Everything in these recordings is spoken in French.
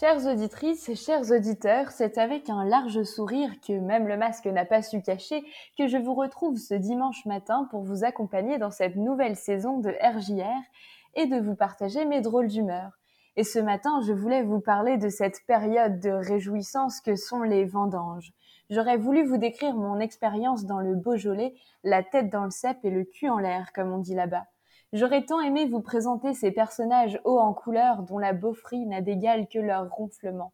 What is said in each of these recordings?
Chères auditrices, chers auditeurs, c'est avec un large sourire que même le masque n'a pas su cacher que je vous retrouve ce dimanche matin pour vous accompagner dans cette nouvelle saison de RJR et de vous partager mes drôles d'humeur. Et ce matin, je voulais vous parler de cette période de réjouissance que sont les vendanges. J'aurais voulu vous décrire mon expérience dans le Beaujolais, la tête dans le cep et le cul en l'air, comme on dit là-bas. J'aurais tant aimé vous présenter ces personnages hauts en couleur dont la beaufrie n'a d'égal que leur ronflement.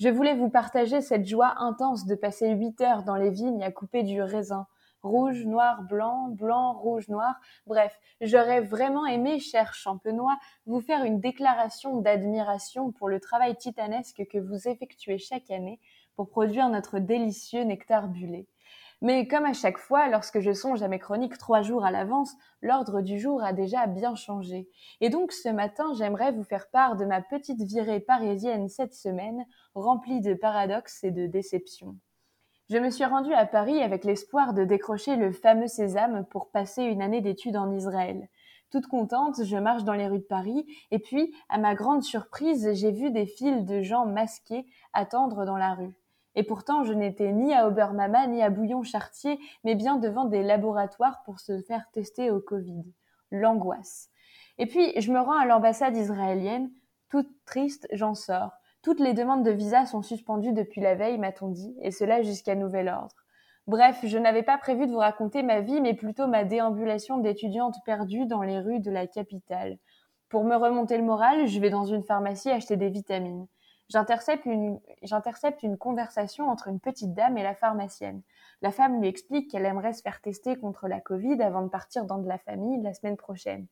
Je voulais vous partager cette joie intense de passer huit heures dans les vignes à couper du raisin. Rouge, noir, blanc, blanc, rouge, noir. Bref, j'aurais vraiment aimé, cher champenois, vous faire une déclaration d'admiration pour le travail titanesque que vous effectuez chaque année pour produire notre délicieux nectar bulé. Mais comme à chaque fois, lorsque je songe à mes chroniques trois jours à l'avance, l'ordre du jour a déjà bien changé. Et donc ce matin, j'aimerais vous faire part de ma petite virée parisienne cette semaine, remplie de paradoxes et de déceptions. Je me suis rendue à Paris avec l'espoir de décrocher le fameux sésame pour passer une année d'études en Israël. Toute contente, je marche dans les rues de Paris et puis, à ma grande surprise, j'ai vu des files de gens masqués attendre dans la rue. Et pourtant, je n'étais ni à Obermama ni à Bouillon-Chartier, mais bien devant des laboratoires pour se faire tester au Covid. L'angoisse. Et puis, je me rends à l'ambassade israélienne. Toute triste, j'en sors. Toutes les demandes de visa sont suspendues depuis la veille, m'a-t-on dit, et cela jusqu'à nouvel ordre. Bref, je n'avais pas prévu de vous raconter ma vie, mais plutôt ma déambulation d'étudiante perdue dans les rues de la capitale. Pour me remonter le moral, je vais dans une pharmacie acheter des vitamines. J'intercepte une, une conversation entre une petite dame et la pharmacienne. La femme lui explique qu'elle aimerait se faire tester contre la Covid avant de partir dans de la famille la semaine prochaine.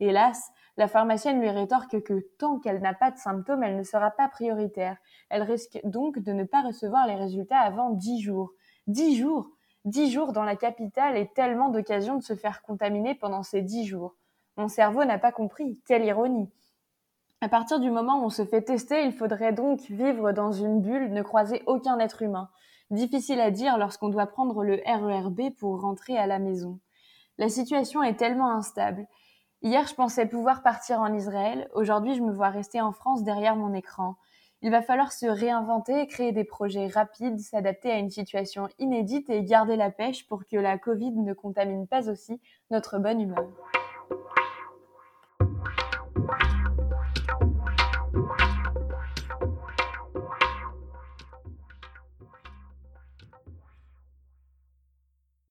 Hélas, la pharmacienne lui rétorque que tant qu'elle n'a pas de symptômes, elle ne sera pas prioritaire. Elle risque donc de ne pas recevoir les résultats avant dix jours. Dix jours Dix jours dans la capitale et tellement d'occasions de se faire contaminer pendant ces dix jours. Mon cerveau n'a pas compris. Quelle ironie. À partir du moment où on se fait tester, il faudrait donc vivre dans une bulle, ne croiser aucun être humain. Difficile à dire lorsqu'on doit prendre le RERB pour rentrer à la maison. La situation est tellement instable. Hier, je pensais pouvoir partir en Israël. Aujourd'hui, je me vois rester en France derrière mon écran. Il va falloir se réinventer, créer des projets rapides, s'adapter à une situation inédite et garder la pêche pour que la Covid ne contamine pas aussi notre bonne humeur.